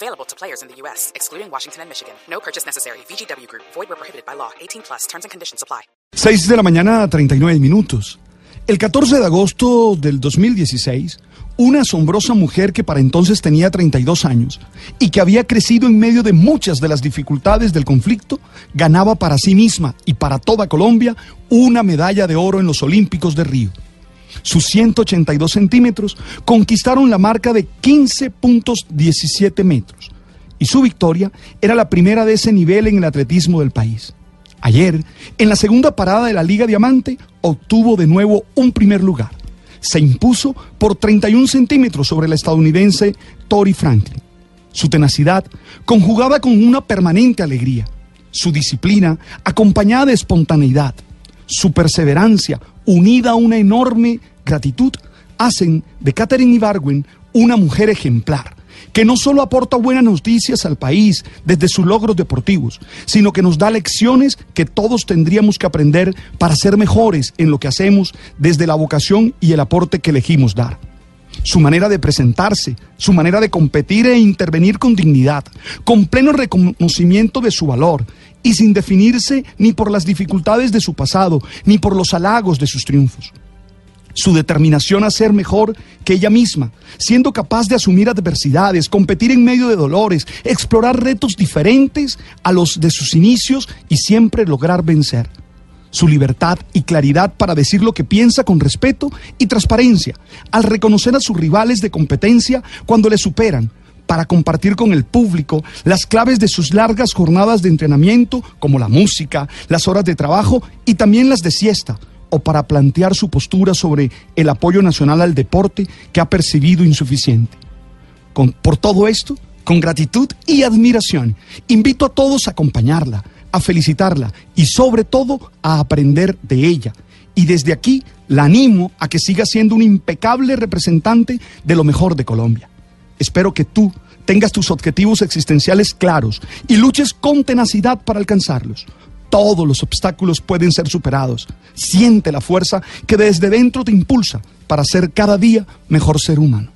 Available to players in the U.S., excluding Washington and Michigan. No purchase necessary. VGW Group. Void where prohibited by law. 18 plus. Terms and conditions apply. 6 de la mañana, 39 minutos. El 14 de agosto del 2016, una asombrosa mujer que para entonces tenía 32 años y que había crecido en medio de muchas de las dificultades del conflicto, ganaba para sí misma y para toda Colombia una medalla de oro en los Olímpicos de Río. Sus 182 centímetros conquistaron la marca de 15.17 metros y su victoria era la primera de ese nivel en el atletismo del país. Ayer, en la segunda parada de la Liga Diamante, obtuvo de nuevo un primer lugar. Se impuso por 31 centímetros sobre la estadounidense Tori Franklin. Su tenacidad, conjugada con una permanente alegría. Su disciplina, acompañada de espontaneidad. Su perseverancia, unida a una enorme gratitud, hacen de Katherine Ibargüen una mujer ejemplar que no solo aporta buenas noticias al país desde sus logros deportivos, sino que nos da lecciones que todos tendríamos que aprender para ser mejores en lo que hacemos desde la vocación y el aporte que elegimos dar. Su manera de presentarse, su manera de competir e intervenir con dignidad, con pleno reconocimiento de su valor y sin definirse ni por las dificultades de su pasado, ni por los halagos de sus triunfos su determinación a ser mejor que ella misma, siendo capaz de asumir adversidades, competir en medio de dolores, explorar retos diferentes a los de sus inicios y siempre lograr vencer. Su libertad y claridad para decir lo que piensa con respeto y transparencia, al reconocer a sus rivales de competencia cuando le superan, para compartir con el público las claves de sus largas jornadas de entrenamiento, como la música, las horas de trabajo y también las de siesta, o para plantear su postura sobre el apoyo nacional al deporte que ha percibido insuficiente. Con, por todo esto, con gratitud y admiración, invito a todos a acompañarla, a felicitarla y sobre todo a aprender de ella. Y desde aquí la animo a que siga siendo un impecable representante de lo mejor de Colombia. Espero que tú tengas tus objetivos existenciales claros y luches con tenacidad para alcanzarlos. Todos los obstáculos pueden ser superados. Siente la fuerza que desde dentro te impulsa para ser cada día mejor ser humano.